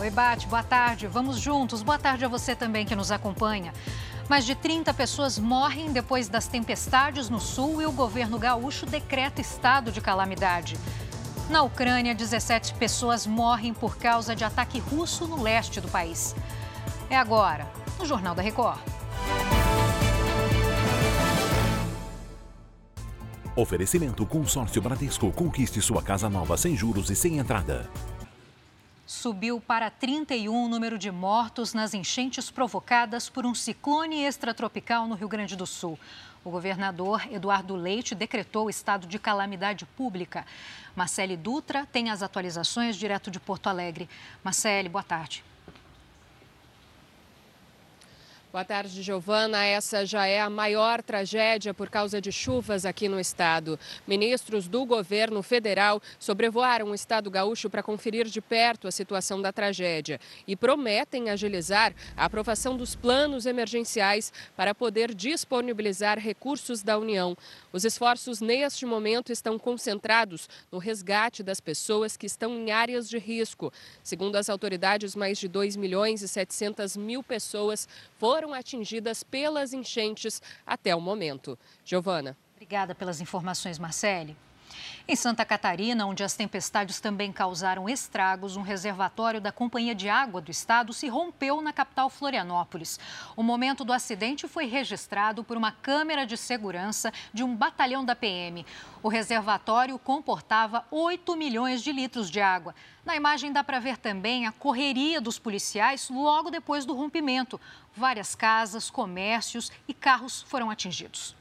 Oi, Bate, boa tarde. Vamos juntos. Boa tarde a você também que nos acompanha. Mais de 30 pessoas morrem depois das tempestades no sul e o governo gaúcho decreta estado de calamidade. Na Ucrânia, 17 pessoas morrem por causa de ataque russo no leste do país. É agora, no Jornal da Record. Oferecimento Consórcio Bradesco. Conquiste sua casa nova sem juros e sem entrada. Subiu para 31 o número de mortos nas enchentes provocadas por um ciclone extratropical no Rio Grande do Sul. O governador Eduardo Leite decretou estado de calamidade pública. Marcele Dutra tem as atualizações direto de Porto Alegre. Marcele, boa tarde. Boa tarde, Giovana. Essa já é a maior tragédia por causa de chuvas aqui no estado. Ministros do governo federal sobrevoaram o estado gaúcho para conferir de perto a situação da tragédia e prometem agilizar a aprovação dos planos emergenciais para poder disponibilizar recursos da União. Os esforços neste momento estão concentrados no resgate das pessoas que estão em áreas de risco. Segundo as autoridades, mais de 2 milhões e 700 mil pessoas foram foram atingidas pelas enchentes até o momento. Giovana. Obrigada pelas informações, Marcele. Em Santa Catarina, onde as tempestades também causaram estragos, um reservatório da Companhia de Água do Estado se rompeu na capital Florianópolis. O momento do acidente foi registrado por uma câmera de segurança de um batalhão da PM. O reservatório comportava 8 milhões de litros de água. Na imagem dá para ver também a correria dos policiais logo depois do rompimento. Várias casas, comércios e carros foram atingidos.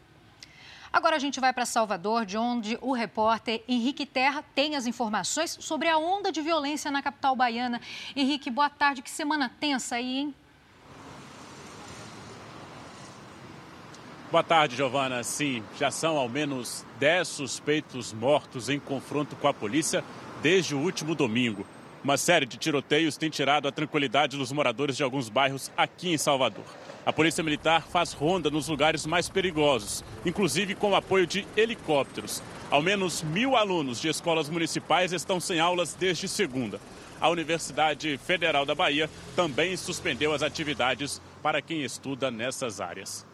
Agora a gente vai para Salvador, de onde o repórter Henrique Terra tem as informações sobre a onda de violência na capital baiana. Henrique, boa tarde. Que semana tensa aí, hein? Boa tarde, Giovana. Sim, já são ao menos 10 suspeitos mortos em confronto com a polícia desde o último domingo. Uma série de tiroteios tem tirado a tranquilidade dos moradores de alguns bairros aqui em Salvador. A Polícia Militar faz ronda nos lugares mais perigosos, inclusive com o apoio de helicópteros. Ao menos mil alunos de escolas municipais estão sem aulas desde segunda. A Universidade Federal da Bahia também suspendeu as atividades para quem estuda nessas áreas.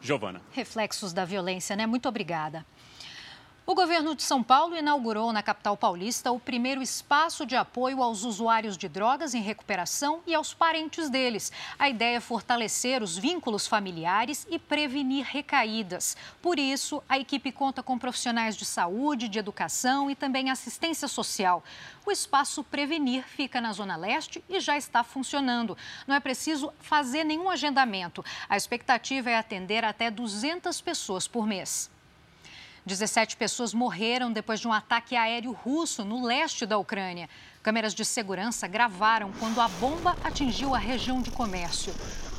Giovana. Reflexos da violência, né? Muito obrigada. O governo de São Paulo inaugurou na capital paulista o primeiro espaço de apoio aos usuários de drogas em recuperação e aos parentes deles. A ideia é fortalecer os vínculos familiares e prevenir recaídas. Por isso, a equipe conta com profissionais de saúde, de educação e também assistência social. O espaço Prevenir fica na Zona Leste e já está funcionando. Não é preciso fazer nenhum agendamento. A expectativa é atender até 200 pessoas por mês. 17 pessoas morreram depois de um ataque aéreo russo no leste da Ucrânia. Câmeras de segurança gravaram quando a bomba atingiu a região de comércio.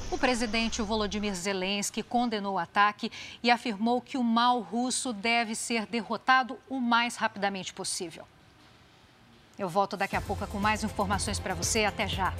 O presidente Volodymyr Zelensky condenou o ataque e afirmou que o mal russo deve ser derrotado o mais rapidamente possível. Eu volto daqui a pouco com mais informações para você. Até já.